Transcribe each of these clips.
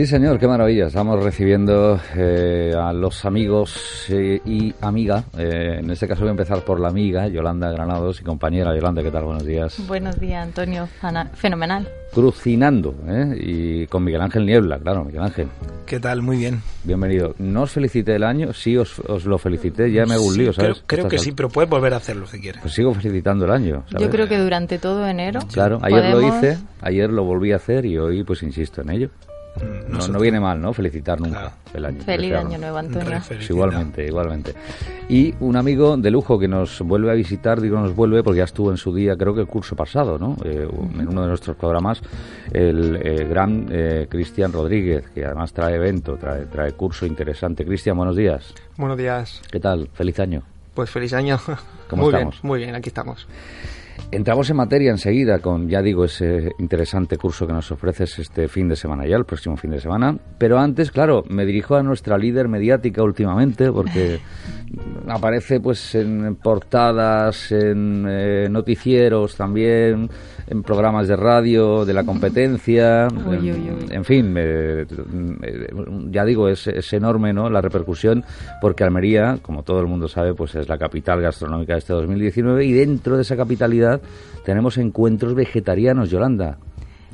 Sí, señor, qué maravilla. Estamos recibiendo eh, a los amigos eh, y amiga. Eh, en este caso voy a empezar por la amiga, Yolanda Granados y compañera. Yolanda, ¿qué tal? Buenos días. Buenos días, Antonio. Fenomenal. Crucinando, ¿eh? Y con Miguel Ángel Niebla, claro, Miguel Ángel. ¿Qué tal? Muy bien. Bienvenido. No os felicité el año, sí os, os lo felicité, ya me hago un lío, ¿sabes? Creo, que sí, pero puedes volver a hacerlo si quieres. Pues sigo felicitando el año. ¿sabes? Yo creo que durante todo enero. Claro, ayer lo hice, ayer lo volví a hacer y hoy pues insisto en ello. Mm, no, no, viene mal, ¿no? Felicitar nunca el año. Feliz año nuevo, Antonio. igualmente, igualmente. Y un amigo de lujo que nos vuelve a visitar, digo nos vuelve porque ya estuvo en su día, creo que el curso pasado, ¿no? Eh, en uno de nuestros programas, el eh, gran eh, Cristian Rodríguez, que además trae evento, trae, trae curso interesante. Cristian, buenos días. Buenos días. ¿Qué tal? Feliz año. Pues feliz año. ¿Cómo muy estamos? Bien, muy bien, aquí estamos. Entramos en materia enseguida con, ya digo, ese interesante curso que nos ofreces este fin de semana ya, el próximo fin de semana. Pero antes, claro, me dirijo a nuestra líder mediática últimamente porque aparece pues en portadas, en eh, noticieros también, en programas de radio, de la competencia, uy, uy, uy. En, en, fin, eh, ya digo, es, es, enorme ¿no? la repercusión porque Almería, como todo el mundo sabe, pues es la capital gastronómica de este 2019 y dentro de esa capitalidad tenemos encuentros vegetarianos, Yolanda.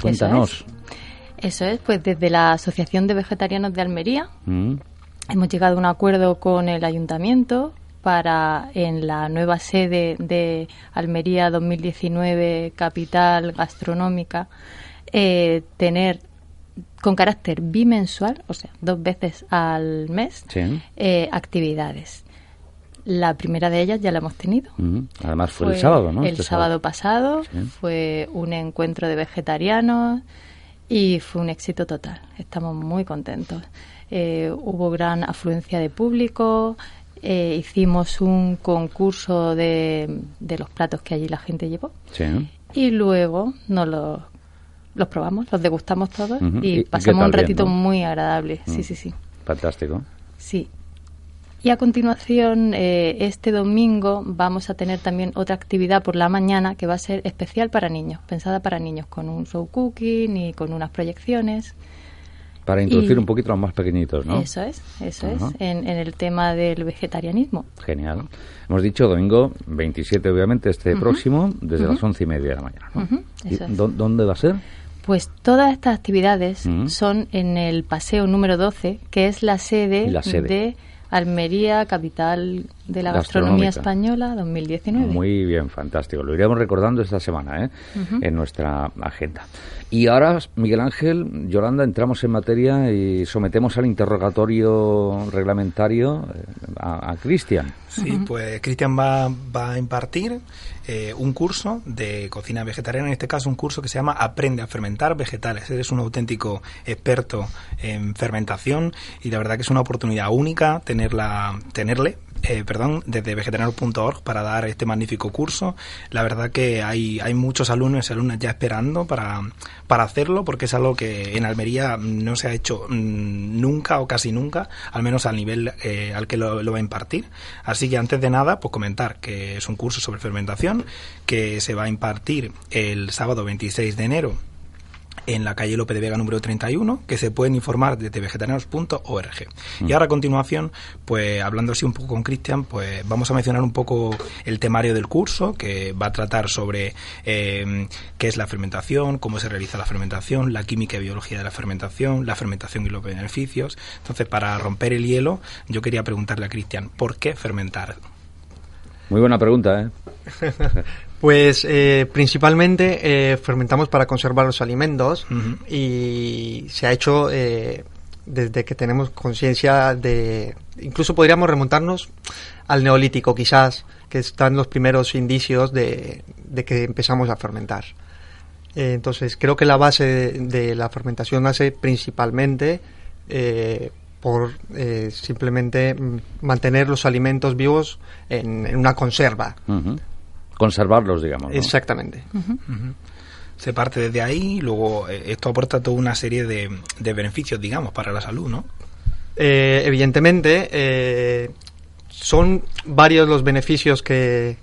Cuéntanos. Eso es, Eso es pues desde la Asociación de Vegetarianos de Almería mm. hemos llegado a un acuerdo con el ayuntamiento para en la nueva sede de Almería 2019 capital gastronómica eh, tener con carácter bimensual, o sea, dos veces al mes, sí. eh, actividades. La primera de ellas ya la hemos tenido. Uh -huh. Además fue, fue, el sábado, ¿no? El este sábado pasado sí. fue un encuentro de vegetarianos y fue un éxito total. Estamos muy contentos. Eh, hubo gran afluencia de público, eh, hicimos un concurso de, de, los platos que allí la gente llevó sí. y luego nos los, los probamos, los degustamos todos uh -huh. y, pasamos un ratito bien, ¿no? muy agradable. Uh Sí, -huh. sí, sí. Fantástico. Sí. Y a continuación, eh, este domingo vamos a tener también otra actividad por la mañana que va a ser especial para niños, pensada para niños, con un show cooking y con unas proyecciones. Para introducir y, un poquito a los más pequeñitos, ¿no? Eso es, eso uh -huh. es, en, en, el tema del vegetarianismo. Genial. Hemos dicho domingo 27, obviamente, este uh -huh. próximo, desde uh -huh. las once y media de la mañana. ¿no? Eso es. ¿Dónde va a ser? Pues todas estas actividades son en el paseo número 12, que es la sede, la sede? de Almería, capital de la gastronomía española 2019. Muy bien, fantástico. Lo iremos recordando esta semana ¿eh? uh -huh. en nuestra agenda. Y ahora, Miguel Ángel, Yolanda, entramos en materia y sometemos al interrogatorio reglamentario eh, a, a Cristian. Sí, uh -huh. pues Cristian va, va, a impartir eh, un curso de cocina vegetariana, en este caso un curso que se llama Aprende a fermentar vegetales. Eres un auténtico experto en fermentación y la verdad que es una oportunidad única tenerla, tenerle eh, perdón, desde vegetariano.org para dar este magnífico curso. La verdad que hay, hay muchos alumnos y alumnas ya esperando para, para hacerlo porque es algo que en Almería no se ha hecho mmm, nunca o casi nunca, al menos al nivel eh, al que lo, lo, va a impartir. Así que antes de nada, pues comentar que es un curso sobre fermentación que se va a impartir el sábado 26 de enero en la calle López de Vega número 31, que se pueden informar desde vegetarianos.org. Mm. Y ahora a continuación, pues hablando así un poco con Cristian, pues vamos a mencionar un poco el temario del curso, que va a tratar sobre eh, qué es la fermentación, cómo se realiza la fermentación, la química y biología de la fermentación, la fermentación y los beneficios. Entonces, para romper el hielo, yo quería preguntarle a Cristian, ¿por qué fermentar? Muy buena pregunta, ¿eh? Pues eh, principalmente eh, fermentamos para conservar los alimentos y se ha hecho eh, desde que tenemos conciencia de... Incluso podríamos remontarnos al neolítico quizás, que están los primeros indicios de, de que empezamos a fermentar. Eh, entonces creo que la base de, de la fermentación nace principalmente eh, por eh, simplemente mm, mantener los alimentos vivos en, en una conserva. Conservarlos, digamos. ¿no? Exactamente. Se parte desde ahí y luego eh, esto aporta toda una serie de, de beneficios, digamos, para la salud, ¿no? Eh, evidentemente, eh, son varios los beneficios que,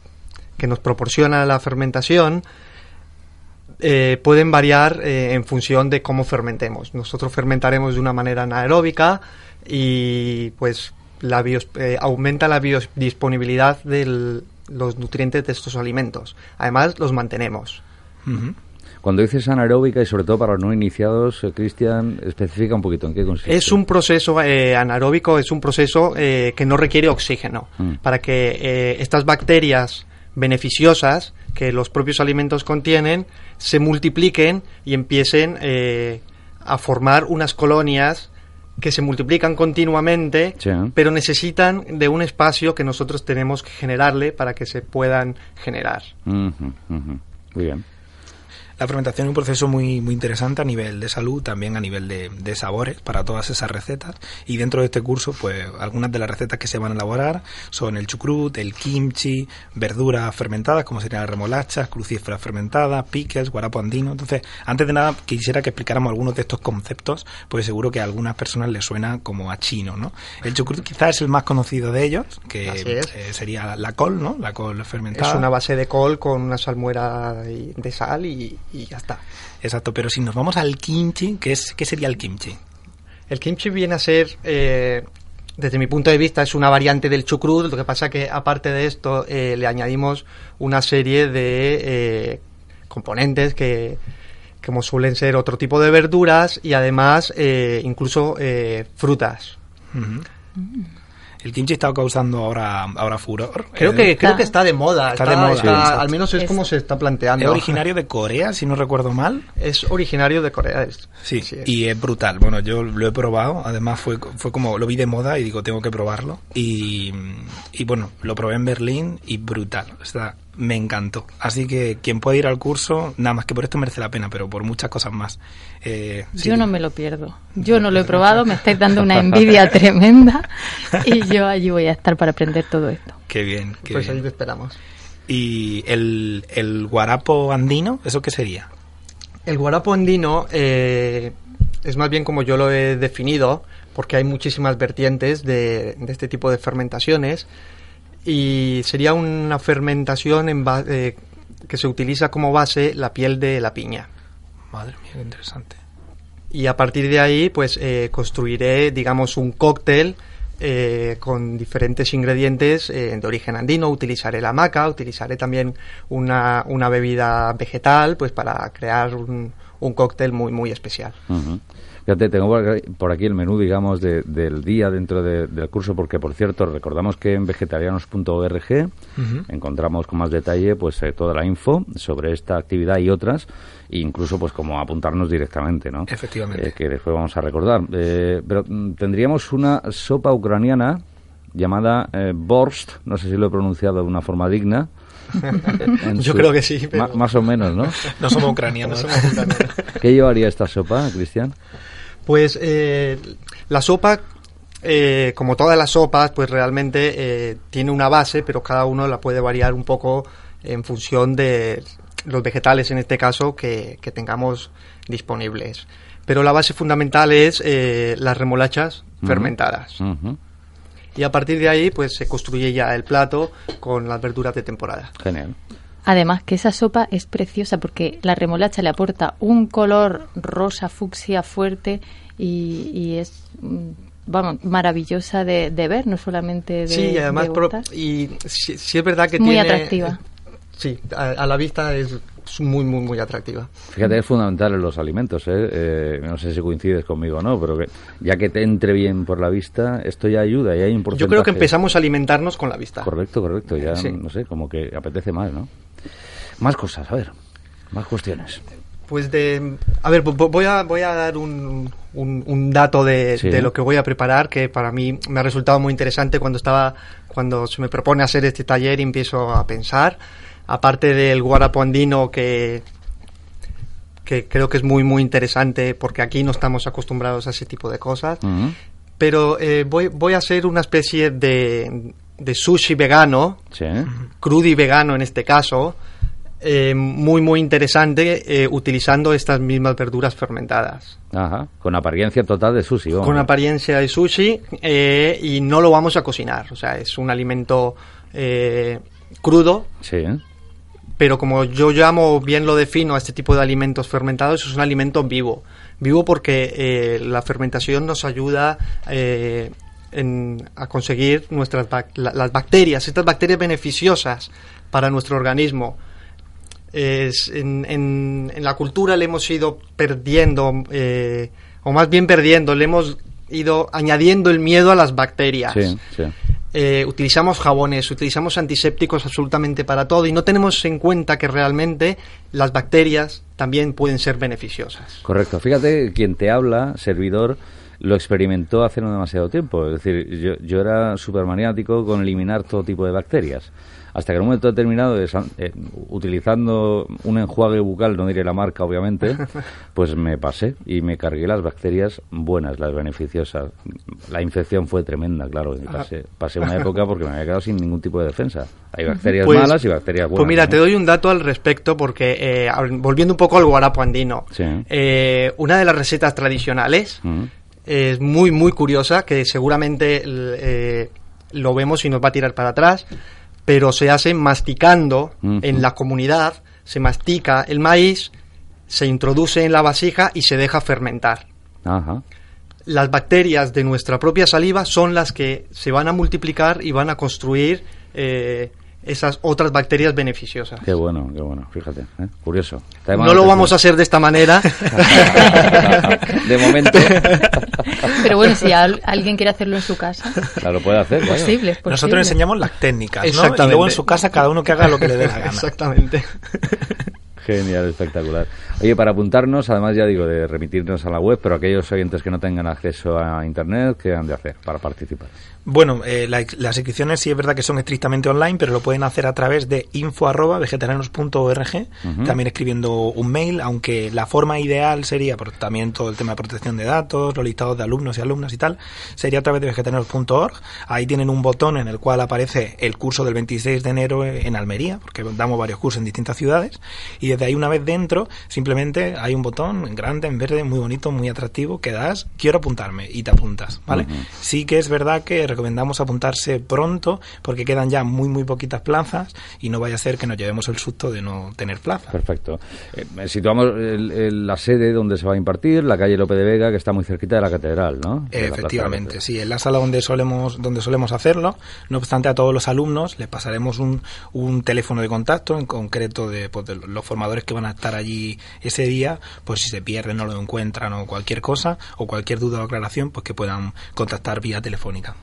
que nos proporciona la fermentación. Eh, pueden variar eh, en función de cómo fermentemos. Nosotros fermentaremos de una manera anaeróbica y pues la bios- eh, aumenta la biodisponibilidad de los nutrientes de estos alimentos. Además, los mantenemos. Cuando dices anaeróbica y sobre todo para los no iniciados, eh, Cristian, especifica un poquito en qué consiste. Es un proceso eh, anaeróbico, es un proceso eh, que no requiere oxígeno Mm. para que eh, estas bacterias beneficiosas que los propios alimentos contienen se multipliquen y empiecen eh, a formar unas colonias que se multiplican continuamente, Sí. pero necesitan de un espacio que nosotros tenemos que generarle para que se puedan generar. Muy bien. La fermentación es un proceso muy, muy interesante a nivel de salud, también a nivel de, de sabores para todas esas recetas. Y dentro de este curso, pues algunas de las recetas que se van a elaborar son el chucrut, el kimchi, verduras fermentadas, como serían las remolachas, crucíferas fermentadas, pickles, guarapo andino. Entonces, antes de nada, quisiera que explicáramos algunos de estos conceptos, porque seguro que a algunas personas les suena como a chino, ¿no? El chucrut quizás es el más conocido de ellos, que eh, sería la col, ¿no? La col fermentada. Es una base de col con una salmuera de sal y, y ya está. Exacto, pero si nos vamos al kimchi, ¿qué, es, qué sería el kimchi? El kimchi viene a ser, eh, desde mi punto de vista, es una variante del chucrut. Lo que pasa que, aparte de esto, eh, le añadimos una serie de eh, componentes que, como suelen ser otro tipo de verduras y además eh, incluso eh, frutas. Ujú. El kimchi está causando ahora, ahora furor. Creo Eh, que creo Está- que está de moda. Está de moda, está- sí, al menos es Es- como se está planteando. es originario de Corea, si no recuerdo mal. Es originario de Corea. es- Sí, es. y es brutal. Bueno, yo lo he probado. Además, fue, fue como lo vi de moda y digo, tengo que probarlo. Y, y bueno, lo probé en Berlín y brutal. O sea, me encantó. Así que quien pueda ir al curso, nada más que por esto merece la pena, pero por muchas cosas más. Eh, sí, Yo no me lo pierdo. Yo no lo he probado, me estáis dando una envidia tremenda y yo allí voy a estar para aprender todo esto. Qué bien, qué pues ahí bien. te esperamos. Y el, el guarapo andino, ¿eso qué sería? El guarapo andino eh, es más bien como yo lo he definido, porque hay muchísimas vertientes de, de este tipo de fermentaciones, y sería una fermentación en ba- eh, que se utiliza como base la piel de la piña. Madre mía, qué interesante. Y a partir de ahí, pues eh, construiré, digamos, un cóctel eh, con diferentes ingredientes eh, de origen andino. Utilizaré la maca, utilizaré también una, una bebida vegetal, pues para crear un, un cóctel muy, muy especial. Ujú. Fíjate, tengo por aquí, el menú, digamos, de- del día dentro de- del curso, porque, por cierto, recordamos que en vegetarianos.org encontramos con más detalle pues eh, toda la info sobre esta actividad y otras, e incluso pues como apuntarnos directamente, ¿no? Efectivamente. Eh, que después vamos a recordar. Eh, pero mm, tendríamos una sopa ucraniana llamada Borst, no sé si lo he pronunciado de una forma digna. Yo creo que sí, pero- Ma- más o menos, ¿no? No somos ucranianos. ¿Qué llevaría esta sopa, Cristian? Pues eh, la sopa, eh, como todas las sopas, pues realmente eh, tiene una base, pero cada uno la puede variar un poco en función de los vegetales, en este caso, que, que tengamos disponibles. Pero la base fundamental es eh, las remolachas fermentadas. Ujú. Y a partir de ahí, pues se construye ya el plato con las verduras de temporada. Genial. Además que esa sopa es preciosa porque la remolacha le aporta un color rosa fucsia fuerte y, y es mm, vamos maravillosa de, de ver, no solamente de sí, y además, de pro- gustar. y sí, sí es verdad que Muy tiene... atractiva. Sí, a, a la vista es es muy, muy, muy atractiva. Fíjate, es fundamental en los alimentos, ¿eh? ¿eh? no sé si coincides conmigo o no, pero que ya que te entre bien por la vista, esto ya ayuda, y hay un Yo creo que empezamos a alimentarnos con la vista. Correcto, correcto, ya, no sé, como que apetece más, ¿no? Más cosas, a ver, más cuestiones. Pues de... A ver, voy a, voy a dar un, un, dato de, de, lo que voy a preparar que para mí me ha resultado muy interesante cuando estaba cuando se me propone hacer este taller y empiezo a pensar aparte del guarapo andino que que creo que es muy muy interesante porque aquí no estamos acostumbrados a ese tipo de cosas pero eh, voy, voy a hacer una especie de, de sushi vegano sí. crudo y vegano en este caso eh, muy muy interesante eh, utilizando estas mismas verduras fermentadas. Ajá, con apariencia total de sushi. Con apariencia de sushi eh, y no lo vamos a cocinar, o sea, es un alimento crudo. Sí. Pero como yo llamo, bien lo defino a este tipo de alimentos fermentados, es un alimento vivo. Vivo porque la fermentación nos ayuda a conseguir nuestras las bacterias, estas bacterias beneficiosas para nuestro organismo en, en, la cultura le hemos ido perdiendo, eh, o más bien perdiendo, le hemos ido añadiendo el miedo a las bacterias. Eh, utilizamos jabones, utilizamos antisépticos absolutamente para todo y no tenemos en cuenta que realmente las bacterias también pueden ser beneficiosas. Correcto. Fíjate, quien te habla, servidor, lo experimentó hace no demasiado tiempo. Es decir, yo, yo era súper maniático con eliminar todo tipo de bacterias hasta que en un momento determinado, eh, utilizando un enjuague bucal, no diré la marca obviamente, pues me pasé y me cargué las bacterias buenas, las beneficiosas. La infección fue tremenda, claro. Pasé, pasé una época porque me había quedado sin ningún tipo de defensa. Hay bacterias pues, malas y bacterias buenas. Pues mira, te doy un dato al respecto porque, eh, volviendo un poco al guarapo andino, eh, una de las recetas tradicionales es muy, muy curiosa, que seguramente lo vemos y nos va a tirar para atrás pero se hace masticando en la comunidad, se mastica el maíz, se introduce en la vasija y se deja fermentar. Las bacterias de nuestra propia saliva son las que se van a multiplicar y van a construir eh, esas otras bacterias beneficiosas. Qué bueno, qué bueno, fíjate, ¿eh? curioso. No lo vamos a hacer de esta manera. de momento. Pero bueno, si alguien quiere hacerlo en su casa. Claro, puede hacer. Es posible, Nosotros enseñamos las técnicas, ¿no? Y luego en su casa cada uno que haga lo que le dé la gana. Exactamente. Genial, espectacular. Oye, para apuntarnos, además ya digo, de remitirnos a la web, pero aquellos oyentes que no tengan acceso a Internet, ¿qué han de hacer para participar? Bueno, eh, las inscripciones sí es verdad que son estrictamente online, pero lo pueden hacer a través de info@vegetarianos.org, también escribiendo un mail, aunque la forma ideal sería, por también todo el tema de protección de datos, los listados de alumnos y alumnas y tal, sería a través de vegetarianos.org. Ahí tienen un botón en el cual aparece el curso del 26 de enero en Almería, porque damos varios cursos en distintas ciudades, y desde ahí una vez dentro, simplemente hay un botón grande, en verde, muy bonito, muy atractivo, que das, quiero apuntarme, y te apuntas, ¿vale? Sí que es verdad que recomendamos apuntarse pronto porque quedan ya muy, muy poquitas plazas y no vaya a ser que nos llevemos el susto de no tener plaza. Perfecto. Eh, situamos la sede donde se va a impartir, la calle López de Vega, que está muy cerquita de la catedral, ¿no? Efectivamente, sí, en la sala donde solemos, donde solemos hacerlo. No obstante, a todos los alumnos les pasaremos un, un teléfono de contacto, en concreto de, pues, de los formadores que van a estar allí ese día, pues si se pierden, no lo encuentran o cualquier cosa, o cualquier duda o aclaración, pues que puedan contactar vía telefónica.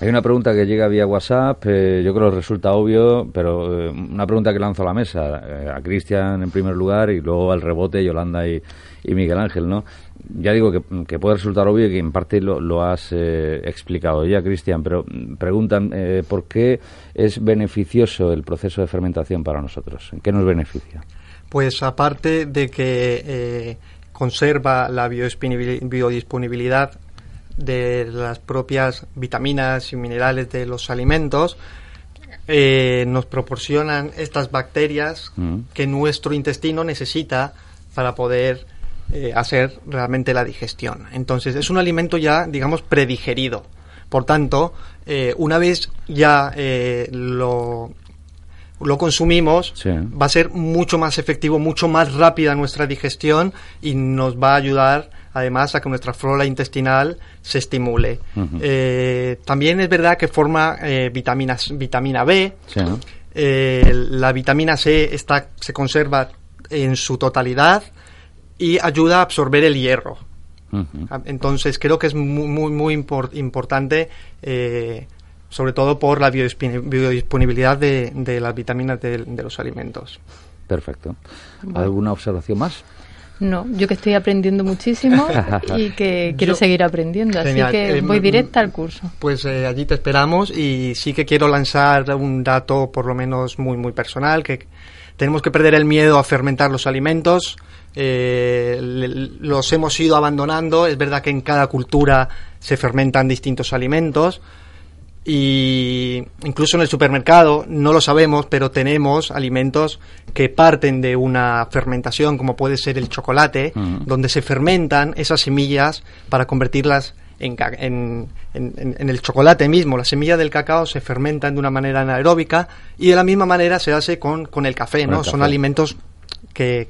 Hay una pregunta que llega vía WhatsApp, eh, yo creo que resulta obvio, pero eh, una pregunta que lanzo a la mesa, eh, a Cristian en primer lugar y luego al rebote Yolanda y, Miguel Ángel, ¿no? Ya digo que, puede resultar obvio y que en parte lo, has explicado ya, Cristian, pero mm, preguntan por qué es beneficioso el proceso de fermentación para nosotros. ¿En qué nos beneficia? Pues aparte de que conserva la biodisponibilidad de las propias vitaminas y minerales de los alimentos, eh, nos proporcionan estas bacterias mm. que nuestro intestino necesita para poder eh, hacer realmente la digestión. Entonces es un alimento ya, digamos, predigerido. Por tanto, eh, una vez ya lo, lo consumimos, va a ser mucho más efectivo, mucho más rápida nuestra digestión y nos va a ayudar además a que nuestra flora intestinal se estimule. Eh, también es verdad que forma eh, vitaminas, vitamina B. Eh, la vitamina C está, se conserva en su totalidad y ayuda a absorber el hierro. Entonces creo que es muy, muy, muy importante, sobre todo por la biodisponibilidad de, las vitaminas de, los alimentos. Perfecto. ¿Alguna observación más? No, yo que estoy aprendiendo muchísimo y que quiero seguir aprendiendo, así que eh, voy directa al curso. Pues eh, allí te esperamos y sí que quiero lanzar un dato por lo menos muy muy personal, que tenemos que perder el miedo a fermentar los alimentos, eh, los hemos ido abandonando, es verdad que en cada cultura se fermentan distintos alimentos, y incluso en el supermercado no lo sabemos, pero tenemos alimentos que parten de una fermentación, como puede ser el chocolate, donde se fermentan esas semillas para convertirlas en, en, el chocolate mismo. Las semillas del cacao se fermentan de una manera anaeróbica y de la misma manera se hace con, con el café, ¿no? Son alimentos que,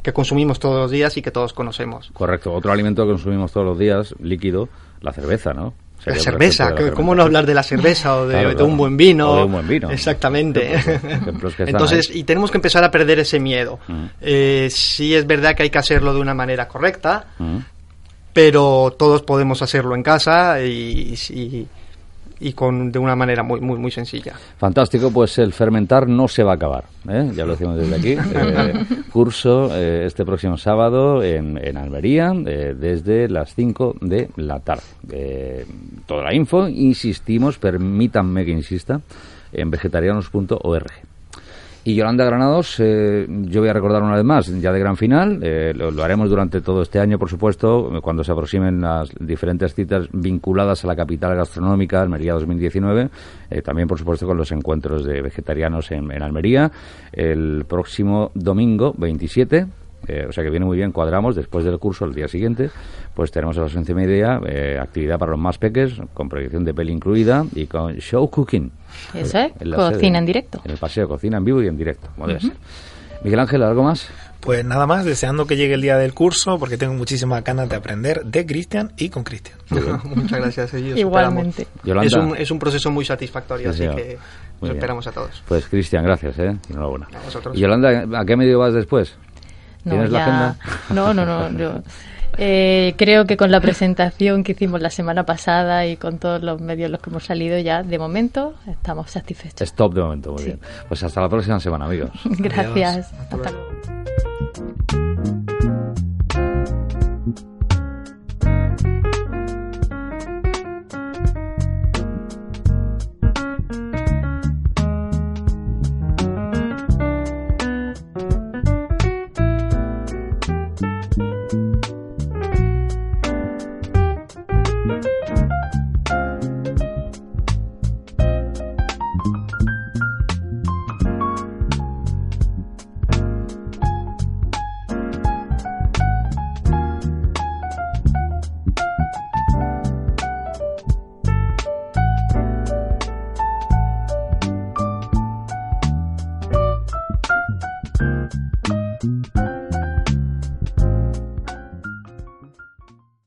que consumimos todos los días y que todos conocemos. Correcto. Otro alimento que consumimos todos los días, líquido, la cerveza, ¿no? La cerveza, ¿cómo no hablar de la cerveza o de, un buen vino? O de un buen vino. Exactamente. Entonces, y tenemos que empezar a perder ese miedo. Mm. Eh, sí es verdad que hay que hacerlo de una manera correcta, mm. pero todos podemos hacerlo en casa y, y, y con, de una manera muy, muy, muy sencilla. Fantástico, pues el fermentar no se va a acabar, ¿eh? ya lo decimos desde aquí. Eh, curso eh, este próximo sábado en, en Almería, desde las 5 de la tarde. toda la info, insistimos, permítanme que insista, en vegetarianos.org. Y Yolanda Granados, eh, yo voy a recordar una vez más, ya de gran final, eh, lo, haremos durante todo este año, por supuesto, cuando se aproximen las diferentes citas vinculadas a la capital gastronómica, Almería 2019, eh, también, por supuesto, con los encuentros de vegetarianos en, en Almería, el próximo domingo 27 eh, o sea que viene muy bien, cuadramos después del curso el día siguiente, pues tenemos a las once y media eh, actividad para los más peques, con proyección de peli incluida y con show cooking. Eso es, cocina en directo. En el paseo, cocina en vivo y en directo, Miguel Ángel, ¿algo más? Pues nada más, deseando que llegue el día del curso, porque tengo muchísimas ganas de aprender de Cristian y con Cristian. Muchas gracias, ellos. Igualmente. Es un, es un proceso muy satisfactorio, así que nos esperamos a todos. Pues Cristian, gracias, ¿eh? Enhorabuena. ¿Y Yolanda, a qué medio vas después? No, ya... No, no, no. Eh, creo que con la presentación que hicimos la semana pasada y con todos los medios en los que hemos salido ya, de momento, estamos satisfechos. Stop de momento, muy bien. Pues hasta la próxima semana, amigos. Gracias. Hasta luego.